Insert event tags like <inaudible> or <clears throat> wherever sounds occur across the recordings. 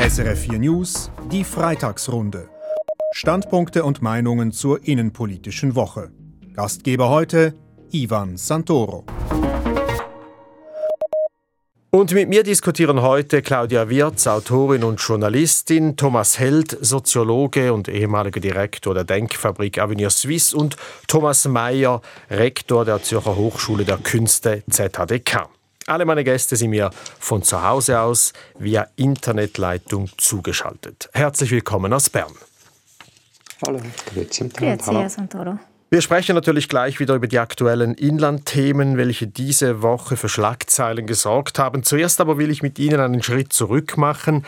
SRF 4 News, die Freitagsrunde. Standpunkte und Meinungen zur innenpolitischen Woche. Gastgeber heute Ivan Santoro. Und mit mir diskutieren heute Claudia Wirz, Autorin und Journalistin, Thomas Held, Soziologe und ehemaliger Direktor der Denkfabrik Avenir Suisse und Thomas Mayer, Rektor der Zürcher Hochschule der Künste ZHDK. Alle meine Gäste sind mir von zu Hause aus via Internetleitung zugeschaltet. Herzlich willkommen aus Bern. Hallo. Grüezi, Grüezi Santoro. Wir sprechen natürlich gleich wieder über die aktuellen Inlandthemen, welche diese Woche für Schlagzeilen gesorgt haben. Zuerst aber will ich mit Ihnen einen Schritt zurück machen.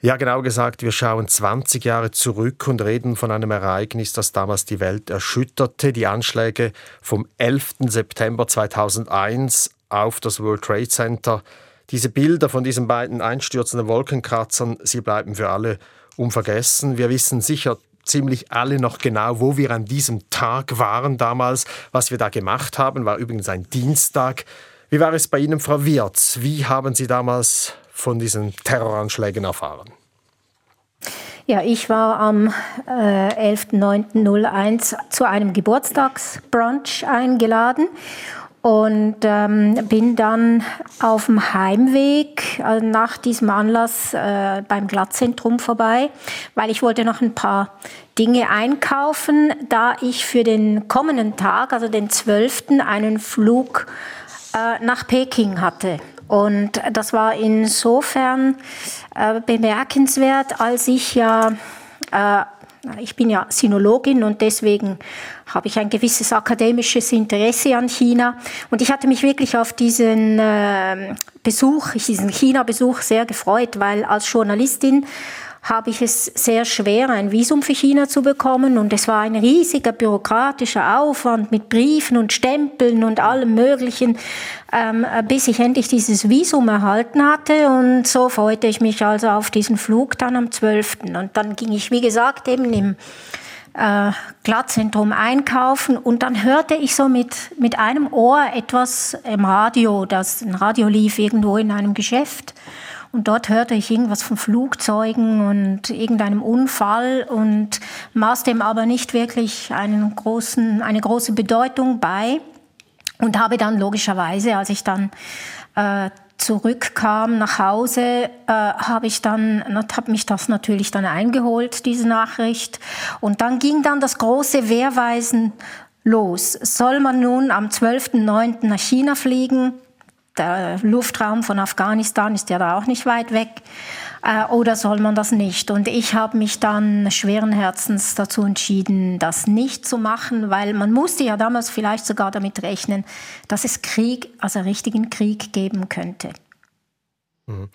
Ja, genau gesagt, wir schauen 20 Jahre zurück und reden von einem Ereignis, das damals die Welt erschütterte. Die Anschläge vom 11. September 2001 auf das World Trade Center. Diese Bilder von diesen beiden einstürzenden Wolkenkratzern, sie bleiben für alle unvergessen. Wir wissen sicher ziemlich alle noch genau, wo wir an diesem Tag waren damals. Was wir da gemacht haben, war übrigens ein Dienstag. Wie war es bei Ihnen, Frau Wirz? Wie haben Sie damals von diesen Terroranschlägen erfahren? Ja, ich war am äh, 11.09.01 zu einem Geburtstagsbrunch eingeladen und ähm, bin dann auf dem Heimweg äh, nach diesem Anlass äh, beim Glattzentrum vorbei, weil ich wollte noch ein paar Dinge einkaufen, da ich für den kommenden Tag, also den 12., einen Flug äh, nach Peking hatte. Und das war insofern äh, bemerkenswert, als ich ja äh, ich bin ja Sinologin und deswegen habe ich ein gewisses akademisches Interesse an China. Und ich hatte mich wirklich auf diesen äh, Besuch, diesen China-Besuch sehr gefreut, weil als Journalistin habe ich es sehr schwer, ein Visum für China zu bekommen. Und es war ein riesiger bürokratischer Aufwand mit Briefen und Stempeln und allem Möglichen, ähm, bis ich endlich dieses Visum erhalten hatte. Und so freute ich mich also auf diesen Flug dann am 12. Und dann ging ich, wie gesagt, eben im äh, Glattzentrum einkaufen und dann hörte ich so mit, mit einem Ohr etwas im Radio, das ein Radio lief irgendwo in einem Geschäft. Und dort hörte ich irgendwas von Flugzeugen und irgendeinem Unfall und maß dem aber nicht wirklich einen großen, eine große Bedeutung bei. Und habe dann logischerweise, als ich dann äh, zurückkam nach Hause, äh, habe ich dann, habe mich das natürlich dann eingeholt, diese Nachricht. Und dann ging dann das große Wehrweisen los. Soll man nun am 12.09. nach China fliegen? Der Luftraum von Afghanistan ist ja da auch nicht weit weg. Äh, oder soll man das nicht? Und ich habe mich dann schweren Herzens dazu entschieden, das nicht zu machen, weil man musste ja damals vielleicht sogar damit rechnen, dass es Krieg, also richtigen Krieg geben könnte. Mhm.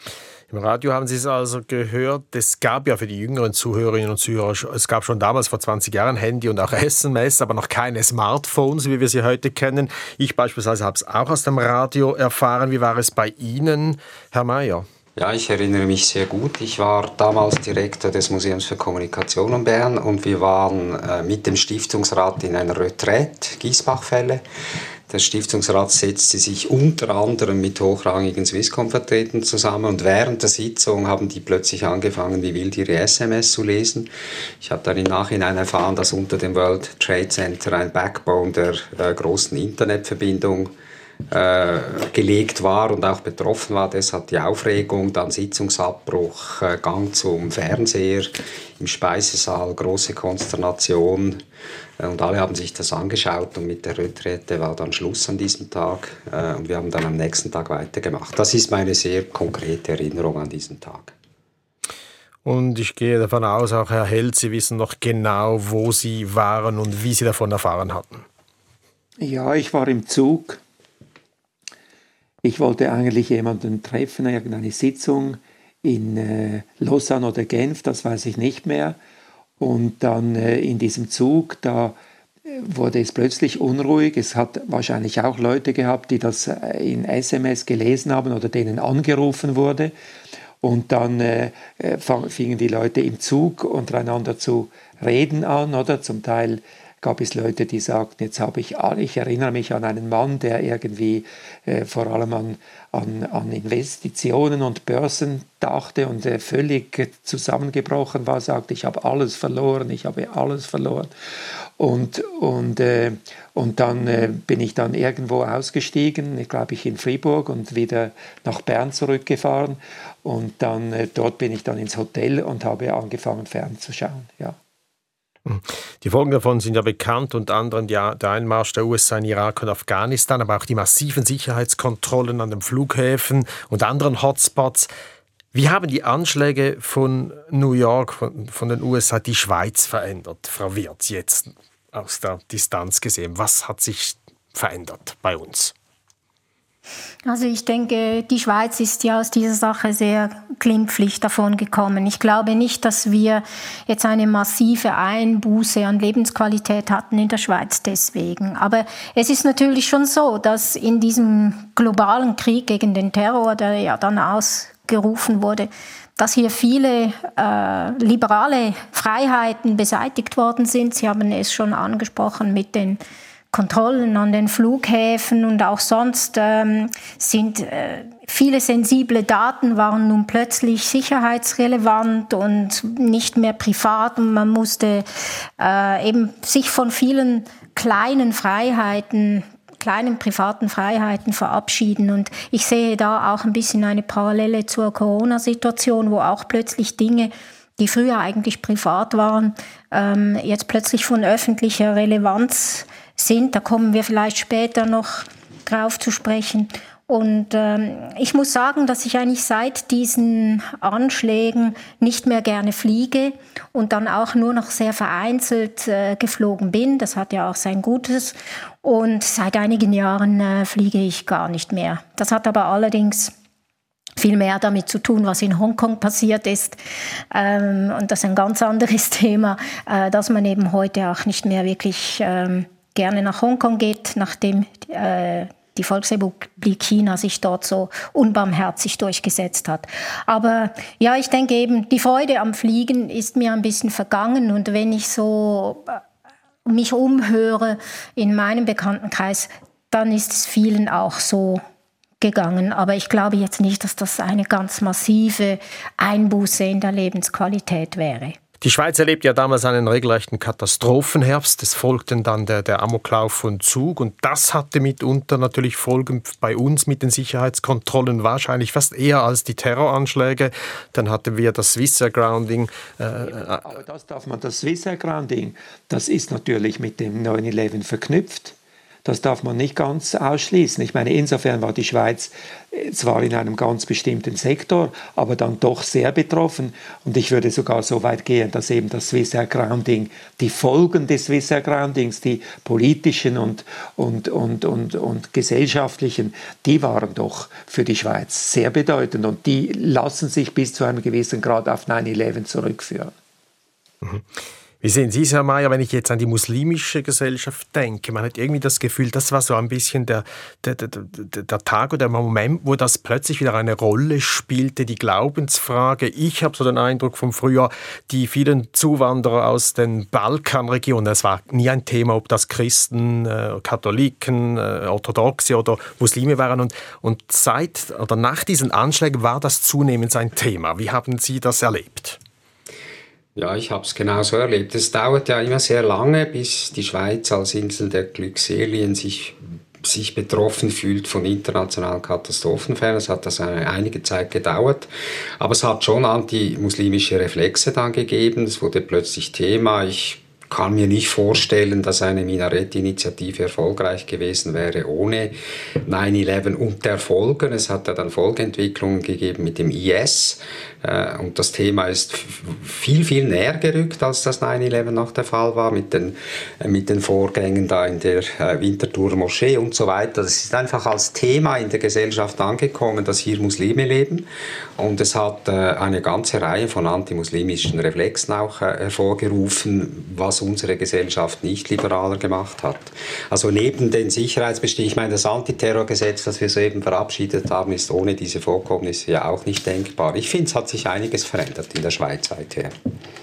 Im Radio haben Sie es also gehört. Es gab ja für die jüngeren Zuhörerinnen und Zuhörer, es gab schon damals vor 20 Jahren Handy und auch SMS, aber noch keine Smartphones, wie wir sie heute kennen. Ich beispielsweise habe es auch aus dem Radio erfahren. Wie war es bei Ihnen, Herr Mayer? Ja, ich erinnere mich sehr gut. Ich war damals Direktor des Museums für Kommunikation in Bern und wir waren äh, mit dem Stiftungsrat in einer Retraite, Giesbachfälle. Der Stiftungsrat setzte sich unter anderem mit hochrangigen Swisscom-Vertretern zusammen und während der Sitzung haben die plötzlich angefangen, wie wild ihre SMS zu lesen. Ich habe dann im Nachhinein erfahren, dass unter dem World Trade Center ein Backbone der äh, großen Internetverbindung äh, gelegt war und auch betroffen war. Deshalb die Aufregung, dann Sitzungsabbruch, äh, Gang zum Fernseher im Speisesaal, große Konsternation. Äh, und alle haben sich das angeschaut und mit der Retrette war dann Schluss an diesem Tag. Und wir haben dann am nächsten Tag weitergemacht. Das ist meine sehr konkrete Erinnerung an diesen Tag. Und ich gehe davon aus, auch Herr Held, Sie wissen noch genau, wo Sie waren und wie Sie davon erfahren hatten. Ja, ich war im Zug ich wollte eigentlich jemanden treffen, irgendeine Sitzung in äh, Lausanne oder Genf, das weiß ich nicht mehr. Und dann äh, in diesem Zug, da äh, wurde es plötzlich unruhig. Es hat wahrscheinlich auch Leute gehabt, die das äh, in SMS gelesen haben oder denen angerufen wurde. Und dann äh, äh fingen die Leute im Zug untereinander zu reden an, oder? Zum Teil gab es Leute, die sagten, jetzt habe ich alle, ich erinnere mich an einen Mann, der irgendwie äh, vor allem an, an, an Investitionen und Börsen dachte und äh, völlig zusammengebrochen war, sagte, ich habe alles verloren, ich habe alles verloren. Und, und, äh, und dann äh, bin ich dann irgendwo ausgestiegen, ich glaube ich in Fribourg und wieder nach Bern zurückgefahren. Und dann äh, dort bin ich dann ins Hotel und habe angefangen fernzuschauen. Ja. Die Folgen davon sind ja bekannt, unter anderem der Einmarsch der USA in Irak und Afghanistan, aber auch die massiven Sicherheitskontrollen an den Flughäfen und anderen Hotspots. Wie haben die Anschläge von New York, von, von den USA, die Schweiz verändert, Frau Wirz, jetzt aus der Distanz gesehen? Was hat sich verändert bei uns? Also ich denke, die Schweiz ist ja aus dieser Sache sehr glimpflich davon gekommen. Ich glaube nicht, dass wir jetzt eine massive Einbuße an Lebensqualität hatten in der Schweiz deswegen. Aber es ist natürlich schon so, dass in diesem globalen Krieg gegen den Terror, der ja dann ausgerufen wurde, dass hier viele äh, liberale Freiheiten beseitigt worden sind. Sie haben es schon angesprochen mit den Kontrollen an den Flughäfen und auch sonst ähm, sind äh, viele sensible Daten waren nun plötzlich sicherheitsrelevant und nicht mehr privat und man musste äh, eben sich von vielen kleinen Freiheiten kleinen privaten Freiheiten verabschieden. Und ich sehe da auch ein bisschen eine Parallele zur Corona-Situation, wo auch plötzlich Dinge, die früher eigentlich privat waren, ähm, jetzt plötzlich von öffentlicher Relevanz sind. Da kommen wir vielleicht später noch drauf zu sprechen. Und ähm, ich muss sagen, dass ich eigentlich seit diesen Anschlägen nicht mehr gerne fliege und dann auch nur noch sehr vereinzelt äh, geflogen bin. Das hat ja auch sein Gutes. Und seit einigen Jahren äh, fliege ich gar nicht mehr. Das hat aber allerdings viel mehr damit zu tun, was in Hongkong passiert ist. Ähm, und das ist ein ganz anderes <laughs> Thema, äh, dass man eben heute auch nicht mehr wirklich ähm, gerne nach Hongkong geht, nachdem äh, die Volksrepublik China sich dort so unbarmherzig durchgesetzt hat. Aber ja, ich denke eben, die Freude am Fliegen ist mir ein bisschen vergangen und wenn ich so äh, mich umhöre in meinem Bekanntenkreis, dann ist es vielen auch so gegangen. Aber ich glaube jetzt nicht, dass das eine ganz massive Einbuße in der Lebensqualität wäre. Die Schweiz erlebte ja damals einen regelrechten Katastrophenherbst. Es folgten dann der, der Amoklauf von Zug und das hatte mitunter natürlich Folgen bei uns mit den Sicherheitskontrollen, wahrscheinlich fast eher als die Terroranschläge. Dann hatten wir das Swissair Grounding. Äh, Aber das darf man, das Swissair Grounding, das ist natürlich mit dem 9-11 verknüpft. Das darf man nicht ganz ausschließen. Ich meine, insofern war die Schweiz äh, zwar in einem ganz bestimmten Sektor, aber dann doch sehr betroffen. Und ich würde sogar so weit gehen, dass eben das Swissair Grounding, die Folgen des Swissair Groundings, die politischen und, und, und, und, und gesellschaftlichen, die waren doch für die Schweiz sehr bedeutend. Und die lassen sich bis zu einem gewissen Grad auf 9-11 zurückführen. Mhm. Wie sehen Sie es, Herr Mayer, wenn ich jetzt an die muslimische Gesellschaft denke? Man hat irgendwie das Gefühl, das war so ein bisschen der, der, der, der Tag oder der Moment, wo das plötzlich wieder eine Rolle spielte, die Glaubensfrage. Ich habe so den Eindruck vom Frühjahr, die vielen Zuwanderer aus den Balkanregionen, es war nie ein Thema, ob das Christen, äh, Katholiken, äh, Orthodoxe oder Muslime waren. Und, und seit oder nach diesen Anschlägen war das zunehmend ein Thema. Wie haben Sie das erlebt? Ja, ich habe es genauso erlebt. Es dauert ja immer sehr lange, bis die Schweiz als Insel der Glückselien sich, sich betroffen fühlt von internationalen Katastrophenfällen. Es hat das eine, einige Zeit gedauert, aber es hat schon anti-muslimische Reflexe dann gegeben. Es wurde plötzlich Thema. Ich kann mir nicht vorstellen, dass eine Minarett-Initiative erfolgreich gewesen wäre ohne 9-11 und der Folgen. Es hat ja dann Folgeentwicklungen gegeben mit dem IS, äh, und das Thema ist viel, viel näher gerückt, als das 9-11 noch der Fall war, mit den, äh, mit den Vorgängen da in der äh, Winterthur Moschee und so weiter. Das ist einfach als Thema in der Gesellschaft angekommen, dass hier Muslime leben. Und es hat eine ganze Reihe von antimuslimischen Reflexen auch hervorgerufen, was unsere Gesellschaft nicht liberaler gemacht hat. Also neben den Sicherheitsbestimmungen, ich meine, das Antiterrorgesetz, das wir soeben verabschiedet haben, ist ohne diese Vorkommnisse ja auch nicht denkbar. Ich finde, es hat sich einiges verändert in der Schweiz seither.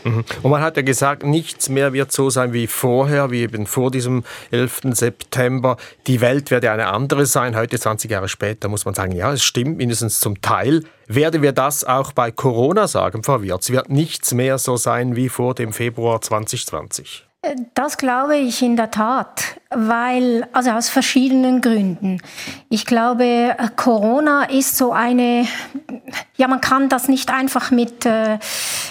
Mhm. Und man hat ja gesagt, nichts mehr wird so sein wie vorher, wie eben vor diesem 11. September. Die Welt werde eine andere sein. Heute, 20 Jahre später, muss man sagen, ja, es stimmt mindestens zum Teil. Werden wir das auch bei Corona sagen, Frau Wirz? Wird nichts mehr so sein wie vor dem Februar 2020? Das glaube ich in der Tat, weil, also aus verschiedenen Gründen. Ich glaube, Corona ist so eine, ja, man kann das nicht einfach mit, äh,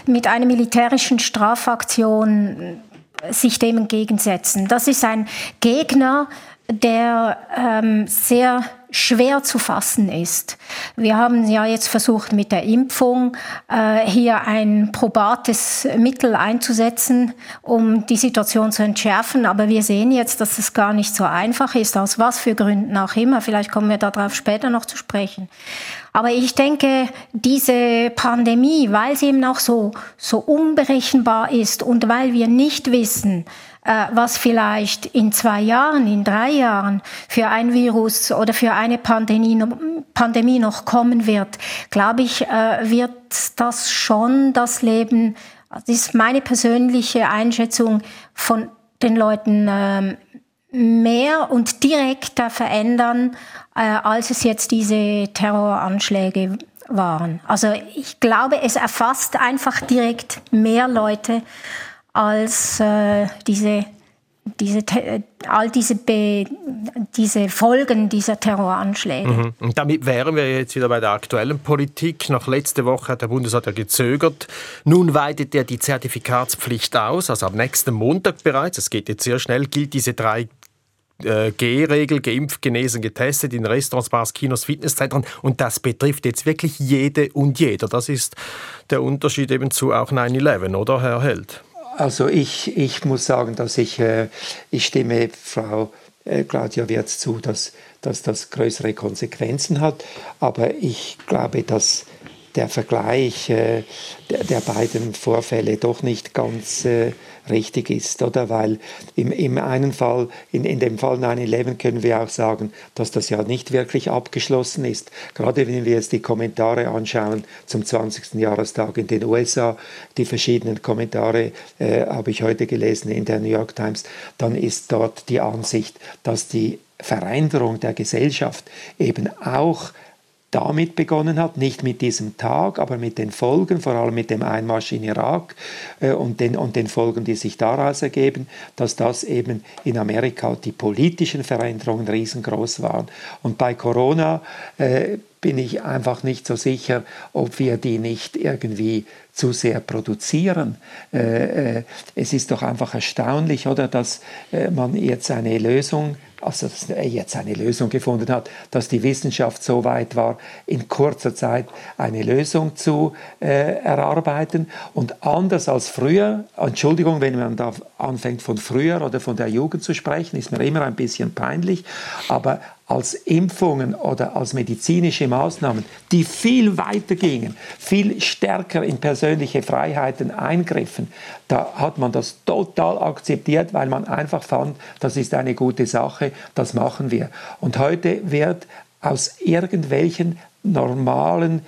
mit einer militärischen Strafaktion sich dem entgegensetzen. Das ist ein Gegner, der ähm, sehr schwer zu fassen ist. Wir haben ja jetzt versucht, mit der Impfung äh, hier ein probates Mittel einzusetzen, um die Situation zu entschärfen. Aber wir sehen jetzt, dass es gar nicht so einfach ist, aus was für Gründen auch immer. Vielleicht kommen wir darauf später noch zu sprechen. Aber ich denke, diese Pandemie, weil sie eben auch so, so unberechenbar ist und weil wir nicht wissen, was vielleicht in zwei Jahren, in drei Jahren für ein Virus oder für eine Pandemie, Pandemie noch kommen wird, glaube ich, äh, wird das schon das Leben, das ist meine persönliche Einschätzung von den Leuten ähm, mehr und direkter verändern, äh, als es jetzt diese Terroranschläge waren. Also ich glaube, es erfasst einfach direkt mehr Leute als äh, diese, diese, all diese, Be diese Folgen dieser Terroranschläge. Mhm. Und damit wären wir jetzt wieder bei der aktuellen Politik. Nach letzter Woche hat der Bundesrat ja gezögert. Nun weitet er die Zertifikatspflicht aus, also am nächsten Montag bereits, es geht jetzt sehr schnell, gilt diese drei äh, G-Regel, geimpft, genesen, getestet in Restaurants, Bars, Kinos, Fitnesszentren. Und das betrifft jetzt wirklich jede und jeder. Das ist der Unterschied eben zu auch 9-11, oder Herr Held? Also ich, ich muss sagen, dass ich, äh, ich stimme Frau äh, Claudia Wirz zu, dass, dass das größere Konsequenzen hat. Aber ich glaube, dass der Vergleich äh, der, der, beiden Vorfälle doch nicht ganz äh, richtig ist, oder? Weil im, im einen Fall, in, in dem Fall 9-11 können wir auch sagen, dass das ja nicht wirklich abgeschlossen ist. Gerade wenn wir jetzt die Kommentare anschauen zum 20. Jahrestag in den USA, die verschiedenen Kommentare äh, habe ich heute gelesen in der New York Times, dann ist dort die Ansicht, dass die Veränderung der Gesellschaft eben auch damit begonnen hat, nicht mit diesem Tag, aber mit den Folgen, vor allem mit dem Einmarsch in Irak äh, und, den, und den Folgen, die sich daraus ergeben, dass das eben in Amerika die politischen Veränderungen riesengroß waren. Und bei Corona äh, bin ich einfach nicht so sicher, ob wir die nicht irgendwie zu sehr produzieren. Äh, äh es ist doch einfach erstaunlich, oder, dass äh, man jetzt eine Lösung also dass er jetzt eine Lösung gefunden hat, dass die Wissenschaft so weit war, in kurzer Zeit eine Lösung zu erarbeiten. Und anders als früher, Entschuldigung, wenn man da anfängt von früher oder von der Jugend zu sprechen, ist mir immer ein bisschen peinlich, aber als Impfungen oder als medizinische Maßnahmen, die viel weiter gingen, viel stärker in persönliche Freiheiten eingriffen, da hat man das total akzeptiert, weil man einfach fand, das ist eine gute Sache, das machen wir. Und heute wird aus irgendwelchen normalen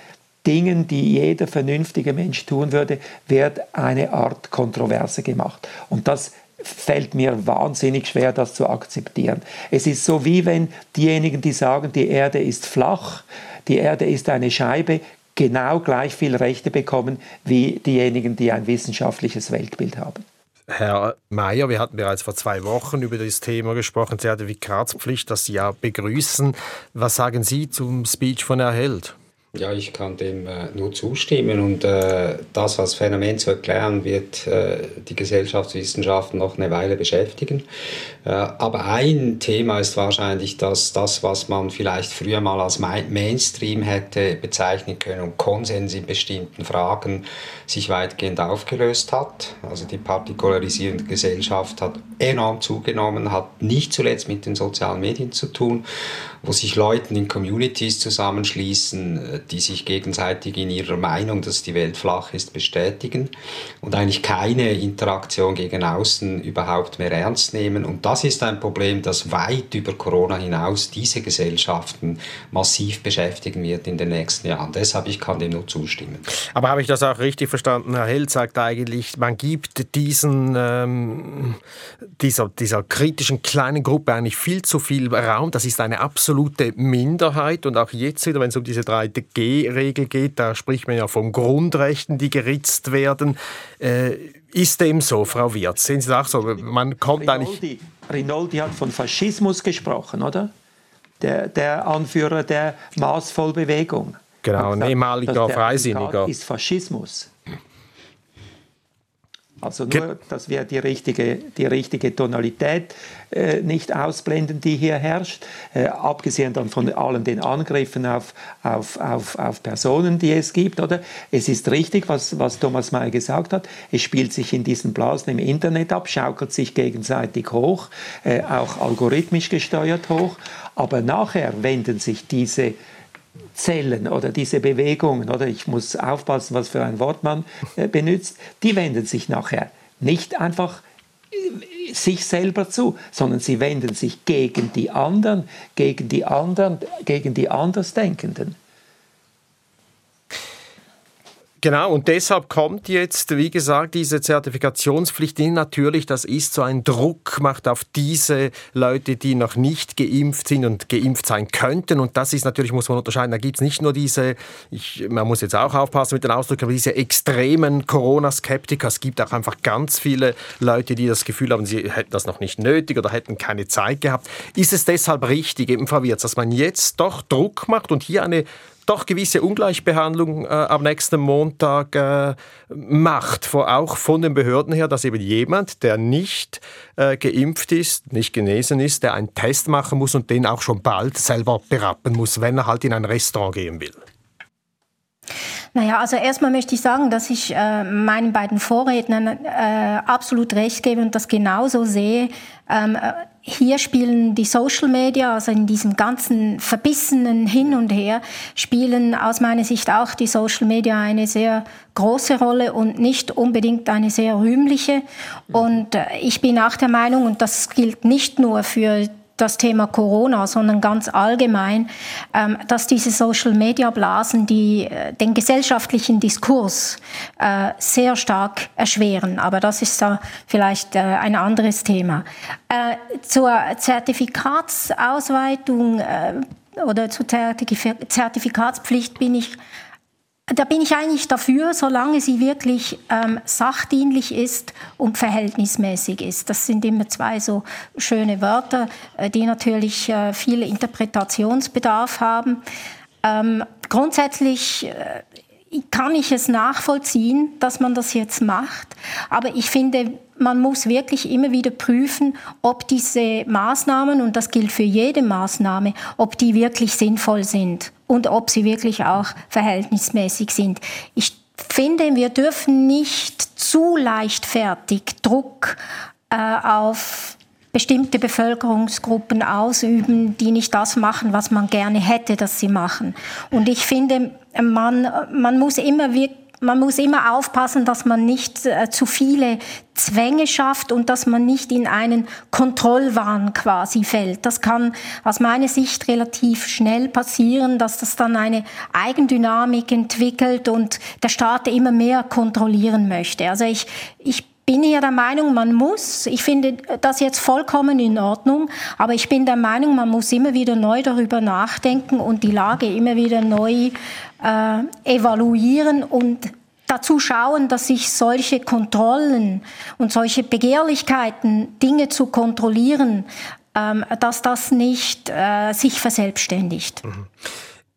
Dingen, die jeder vernünftige Mensch tun würde, wird eine Art Kontroverse gemacht. Und das fällt mir wahnsinnig schwer, das zu akzeptieren. Es ist so wie wenn diejenigen, die sagen, die Erde ist flach, die Erde ist eine Scheibe, genau gleich viel Rechte bekommen wie diejenigen, die ein wissenschaftliches Weltbild haben. Herr Mayer, wir hatten bereits vor zwei Wochen über das Thema gesprochen, Zertifikatspflicht, das Sie ja begrüßen. Was sagen Sie zum Speech von Herrn Held? Ja, ich kann dem äh, nur zustimmen und äh, das als Phänomen zu erklären, wird äh, die Gesellschaftswissenschaften noch eine Weile beschäftigen. Äh, aber ein Thema ist wahrscheinlich, dass das, was man vielleicht früher mal als Mainstream hätte bezeichnen können und Konsens in bestimmten Fragen sich weitgehend aufgelöst hat. Also die partikularisierende Gesellschaft hat enorm zugenommen, hat nicht zuletzt mit den sozialen Medien zu tun, wo sich Leute in Communities zusammenschließen, die sich gegenseitig in ihrer Meinung, dass die Welt flach ist, bestätigen und eigentlich keine Interaktion gegen außen überhaupt mehr ernst nehmen. Und das ist ein Problem, das weit über Corona hinaus diese Gesellschaften massiv beschäftigen wird in den nächsten Jahren. Deshalb, ich kann dem nur zustimmen. Aber habe ich das auch richtig verstanden? Herr Held sagt eigentlich, man gibt diesen, ähm, dieser, dieser kritischen kleinen Gruppe eigentlich viel zu viel Raum. Das ist eine absolute Minderheit. Und auch jetzt wieder, wenn es um diese 3G-Regel geht, da spricht man ja von Grundrechten, die geritzt werden. Äh, ist dem so, Frau Wirz? Sehen Sie das auch so? Man kommt Rinaldi. Rinaldi hat von Faschismus gesprochen, oder? Der, der Anführer der Maßvollbewegung. Genau, ein ehemaliger Freisinniger. ist Faschismus. Also nur, dass wir die richtige, die richtige Tonalität äh, nicht ausblenden, die hier herrscht. Äh, abgesehen dann von allen den Angriffen auf, auf, auf, auf Personen, die es gibt. Oder? Es ist richtig, was, was Thomas May gesagt hat. Es spielt sich in diesen Blasen im Internet ab, schaukelt sich gegenseitig hoch, äh, auch algorithmisch gesteuert hoch. Aber nachher wenden sich diese Zellen oder diese Bewegungen, oder ich muss aufpassen, was für ein Wort man äh, benutzt, die wenden sich nachher nicht einfach äh, sich selber zu, sondern sie wenden sich gegen die anderen, gegen die anderen, gegen die Andersdenkenden. Genau, und deshalb kommt jetzt, wie gesagt, diese Zertifikationspflicht in. Natürlich, das ist so ein Druck, macht auf diese Leute, die noch nicht geimpft sind und geimpft sein könnten. Und das ist natürlich, muss man unterscheiden, da gibt es nicht nur diese, ich, man muss jetzt auch aufpassen mit den Ausdrücken, aber diese extremen Corona-Skeptiker. Es gibt auch einfach ganz viele Leute, die das Gefühl haben, sie hätten das noch nicht nötig oder hätten keine Zeit gehabt. Ist es deshalb richtig, eben Wirz, dass man jetzt doch Druck macht und hier eine doch gewisse Ungleichbehandlung äh, am nächsten Montag äh, macht, vor, auch von den Behörden her, dass eben jemand, der nicht äh, geimpft ist, nicht genesen ist, der einen Test machen muss und den auch schon bald selber berappen muss, wenn er halt in ein Restaurant gehen will. Naja, also erstmal möchte ich sagen, dass ich äh, meinen beiden Vorrednern äh, absolut recht gebe und das genauso sehe. Ähm, äh, hier spielen die Social Media, also in diesem ganzen verbissenen Hin und Her, spielen aus meiner Sicht auch die Social Media eine sehr große Rolle und nicht unbedingt eine sehr rühmliche. Und äh, ich bin auch der Meinung, und das gilt nicht nur für das Thema Corona, sondern ganz allgemein, ähm, dass diese Social-Media-Blasen die, äh, den gesellschaftlichen Diskurs äh, sehr stark erschweren. Aber das ist da vielleicht äh, ein anderes Thema. Zur Zertifikatsausweitung oder zur Zertifikatspflicht bin ich da bin ich eigentlich dafür, solange sie wirklich ähm, sachdienlich ist und verhältnismäßig ist. Das sind immer zwei so schöne Wörter, äh, die natürlich äh, viel Interpretationsbedarf haben. Ähm, grundsätzlich äh, kann ich es nachvollziehen, dass man das jetzt macht, aber ich finde, man muss wirklich immer wieder prüfen, ob diese Maßnahmen, und das gilt für jede Maßnahme, ob die wirklich sinnvoll sind und ob sie wirklich auch verhältnismäßig sind. Ich finde, wir dürfen nicht zu leichtfertig Druck äh, auf bestimmte Bevölkerungsgruppen ausüben, die nicht das machen, was man gerne hätte, dass sie machen. Und ich finde, man, man muss immer wirklich man muss immer aufpassen, dass man nicht äh, zu viele Zwänge schafft und dass man nicht in einen Kontrollwahn quasi fällt. Das kann aus meiner Sicht relativ schnell passieren, dass das dann eine Eigendynamik entwickelt und der Staat immer mehr kontrollieren möchte. Also ich, ich bin hier der Meinung, man muss, ich finde das jetzt vollkommen in Ordnung, aber ich bin der Meinung, man muss immer wieder neu darüber nachdenken und die Lage immer wieder neu äh, evaluieren und dazu schauen, dass sich solche Kontrollen und solche Begehrlichkeiten, Dinge zu kontrollieren, ähm, dass das nicht äh, sich verselbstständigt. Mhm.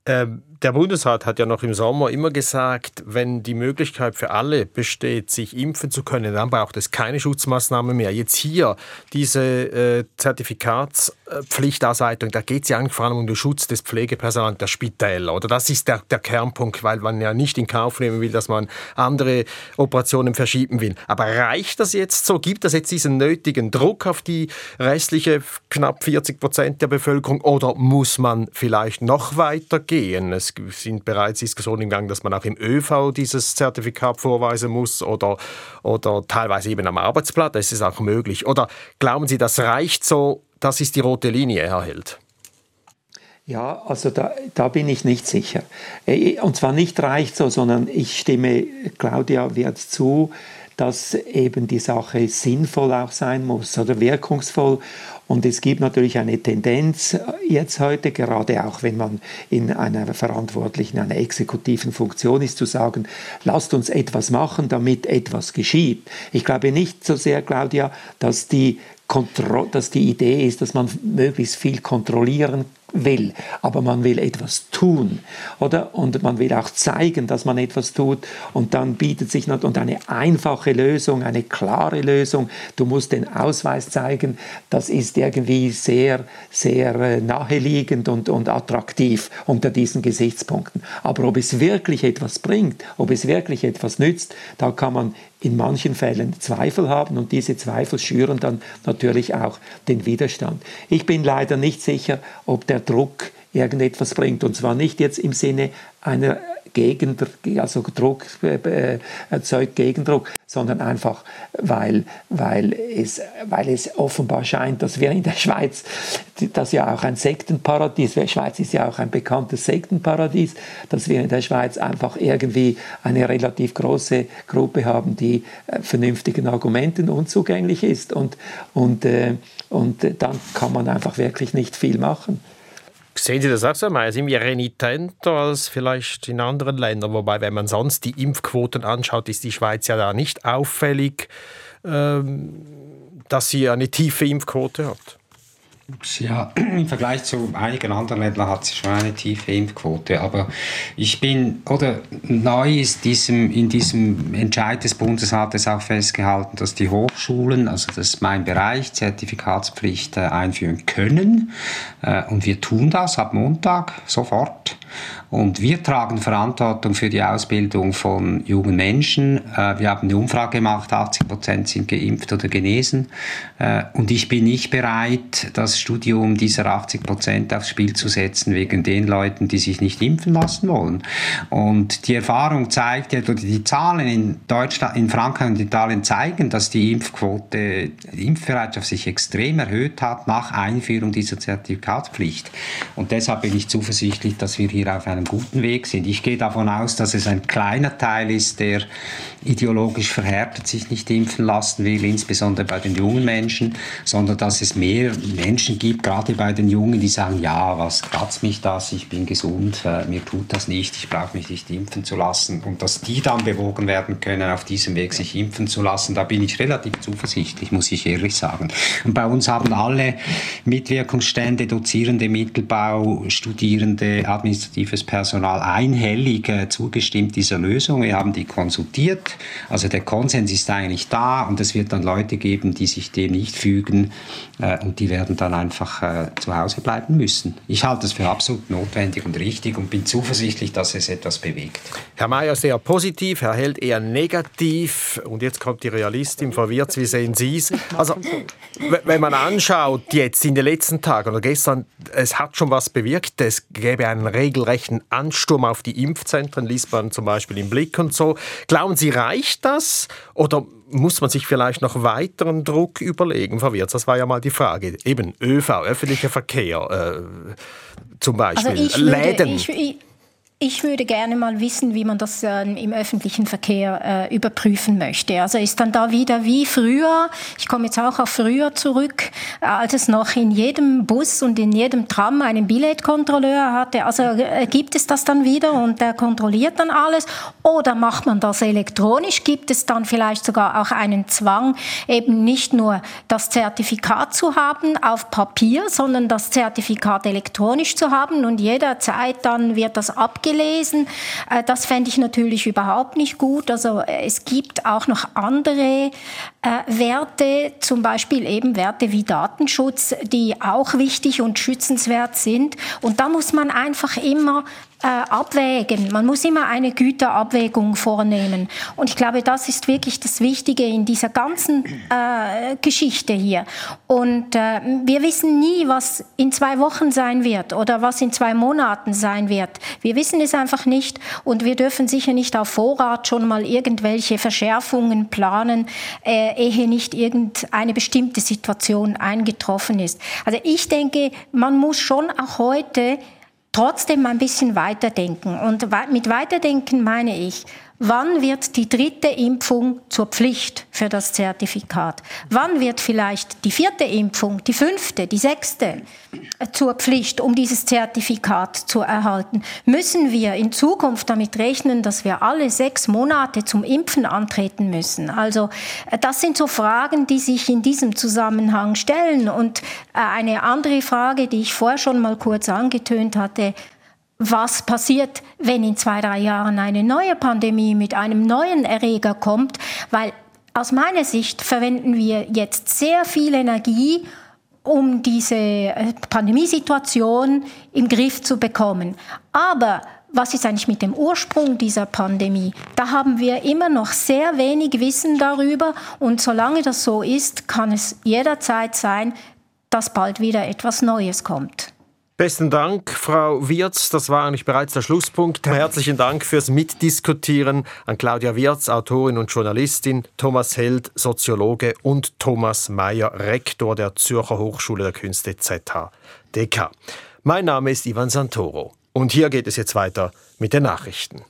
Ähm der Bundesrat hat ja noch im Sommer immer gesagt, wenn die Möglichkeit für alle besteht, sich impfen zu können, dann braucht es keine Schutzmaßnahmen mehr. Jetzt hier diese äh, Zertifikatspflichtausweitung, da geht es ja eigentlich vor allem um den Schutz des Pflegepersonals der Spitäler. Oder das ist der, der Kernpunkt, weil man ja nicht in Kauf nehmen will, dass man andere Operationen verschieben will. Aber reicht das jetzt so? Gibt das jetzt diesen nötigen Druck auf die restliche knapp 40 Prozent der Bevölkerung oder muss man vielleicht noch weiter gehen? Sind bereits Diskussionen im Gang, dass man auch im ÖV dieses Zertifikat vorweisen muss oder, oder teilweise eben am Arbeitsplatz. Das ist auch möglich. Oder glauben Sie, das reicht so? Das ist die rote Linie, Herr Held. Ja, also da, da bin ich nicht sicher. Äh, und zwar nicht reicht so, sondern ich stimme Claudia Wert zu, dass eben die Sache sinnvoll auch sein muss oder wirkungsvoll. Und es gibt natürlich eine Tendenz jetzt heute, gerade auch wenn man in einer verantwortlichen, einer exekutiven Funktion ist, zu sagen, lasst uns etwas machen, damit etwas geschieht. Ich glaube nicht so sehr, Claudia, dass die, Kontro dass die Idee ist, dass man möglichst viel kontrollieren will, aber man will etwas tun, oder? Und man will auch zeigen, dass man etwas tut und dann bietet sich noch und eine einfache Lösung, eine klare Lösung. Du musst den Ausweis zeigen. Das ist irgendwie sehr, sehr äh, naheliegend und, und attraktiv unter diesen Gesichtspunkten. Aber ob es wirklich etwas bringt, ob es wirklich etwas nützt, da kann man in manchen Fällen Zweifel haben und diese Zweifel schüren dann natürlich auch den Widerstand. Ich bin leider nicht sicher, ob der Druck irgendetwas bringt und zwar nicht jetzt im Sinne einer Gegendruck, also Druck äh, erzeugt Gegendruck, sondern einfach, weil, weil, es, weil es offenbar scheint, dass wir in der Schweiz, das ja auch ein Sektenparadies, die Schweiz ist ja auch ein bekanntes Sektenparadies, dass wir in der Schweiz einfach irgendwie eine relativ große Gruppe haben, die äh, vernünftigen Argumenten unzugänglich ist und, und, äh, und dann kann man einfach wirklich nicht viel machen. Sehen Sie das auch so? Sind wir renitenter als vielleicht in anderen Ländern? Wobei, wenn man sonst die Impfquoten anschaut, ist die Schweiz ja da nicht auffällig, ähm, dass sie eine tiefe Impfquote hat. Ja, <clears throat> im Vergleich zu einigen anderen Ländern hat sie schon eine tiefe Impfquote. Aber ich bin, oder neu ist diesem, in diesem Entscheid des Bundesrates auch festgehalten, dass die Hochschulen, also das ist mein Bereich, Zertifikatspflicht äh, einführen können. Äh, und wir tun das ab Montag sofort. Und wir tragen Verantwortung für die Ausbildung von jungen Menschen. Äh, wir haben eine Umfrage gemacht, 80 Prozent sind geimpft oder genesen. Und ich bin nicht bereit, Studium dieser 80 Prozent aufs Spiel zu setzen wegen den Leuten, die sich nicht impfen lassen wollen. Und die Erfahrung zeigt ja, die Zahlen in Deutschland, in Frankreich und Italien zeigen, dass die Impfquote, die Impfbereitschaft sich extrem erhöht hat nach Einführung dieser Zertifikatspflicht. Und deshalb bin ich zuversichtlich, dass wir hier auf einem guten Weg sind. Ich gehe davon aus, dass es ein kleiner Teil ist, der ideologisch verhärtet sich nicht impfen lassen will, insbesondere bei den jungen Menschen, sondern dass es mehr Menschen gibt, gerade bei den Jungen, die sagen, ja, was kratzt mich das, ich bin gesund, äh, mir tut das nicht, ich brauche mich nicht impfen zu lassen und dass die dann bewogen werden können, auf diesem Weg sich impfen zu lassen, da bin ich relativ zuversichtlich, muss ich ehrlich sagen. Und bei uns haben alle Mitwirkungsstände, Dozierende, Mittelbau, Studierende, administratives Personal einhellig äh, zugestimmt dieser Lösung. Wir haben die konsultiert also der Konsens ist eigentlich da und es wird dann Leute geben, die sich dem nicht fügen äh, und die werden dann einfach äh, zu Hause bleiben müssen. Ich halte es für absolut notwendig und richtig und bin zuversichtlich, dass es etwas bewegt. Herr Mayer sehr positiv, Herr Held eher negativ und jetzt kommt die Realistin, Frau Wirz, wie sehen Sie es? Also wenn man anschaut jetzt in den letzten Tagen oder gestern, es hat schon was bewirkt, es gäbe einen regelrechten Ansturm auf die Impfzentren, liest man zum Beispiel im Blick und so. Glauben Sie, reicht das oder muss man sich vielleicht noch weiteren Druck überlegen, Frau Wirz? Das war ja mal die Frage. Eben ÖV, öffentlicher Verkehr äh, zum Beispiel, also ich würde, Läden. Ich, ich, ich würde gerne mal wissen, wie man das äh, im öffentlichen Verkehr äh, überprüfen möchte. Also ist dann da wieder wie früher, ich komme jetzt auch auf früher zurück, äh, als es noch in jedem Bus und in jedem Tram einen Billetkontrolleur hatte. Also äh, gibt es das dann wieder und der kontrolliert dann alles? Oder macht man das elektronisch? Gibt es dann vielleicht sogar auch einen Zwang, eben nicht nur das Zertifikat zu haben auf Papier, sondern das Zertifikat elektronisch zu haben und jederzeit dann wird das abgegeben? Gelesen. Äh, das fände ich natürlich überhaupt nicht gut. Also äh, es gibt auch noch andere äh, Werte, zum Beispiel eben Werte wie Datenschutz, die auch wichtig und schützenswert sind. Und da muss man einfach immer abwägen. Man muss immer eine Güterabwägung vornehmen. Und ich glaube, das ist wirklich das Wichtige in dieser ganzen äh, Geschichte hier. Und äh, wir wissen nie, was in zwei Wochen sein wird oder was in zwei Monaten sein wird. Wir wissen es einfach nicht und wir dürfen sicher nicht auf Vorrat schon mal irgendwelche Verschärfungen planen, äh, ehe nicht irgendeine bestimmte Situation eingetroffen ist. Also ich denke, man muss schon auch heute trotzdem ein bisschen weiterdenken. Und mit weiterdenken meine ich, Wann wird die dritte Impfung zur Pflicht für das Zertifikat? Wann wird vielleicht die vierte Impfung, die fünfte, die sechste zur Pflicht, um dieses Zertifikat zu erhalten? Müssen wir in Zukunft damit rechnen, dass wir alle sechs Monate zum Impfen antreten müssen? Also äh, das sind so Fragen, die sich in diesem Zusammenhang stellen. Und äh, eine andere Frage, die ich vorher schon mal kurz angetönt hatte, was passiert, wenn in zwei, drei Jahren eine neue Pandemie mit einem neuen Erreger kommt, weil aus meiner Sicht verwenden wir jetzt sehr viel Energie, um diese äh, Pandemiesituation im Griff zu bekommen. Aber was ist eigentlich mit dem Ursprung dieser Pandemie? Da haben wir immer noch sehr wenig Wissen darüber und solange das so ist, kann es jederzeit sein, dass bald wieder etwas Neues kommt. Besten Dank, Frau Wirz. Das war eigentlich bereits der Schlusspunkt. Herzlichen Dank fürs Mitdiskutieren an Claudia Wirz, Autorin und Journalistin, Thomas Held, Soziologe und Thomas Mayer, Rektor der Zürcher Hochschule der Künste ZHDK. Mein Name ist Ivan Santoro und hier geht es jetzt weiter mit den Nachrichten.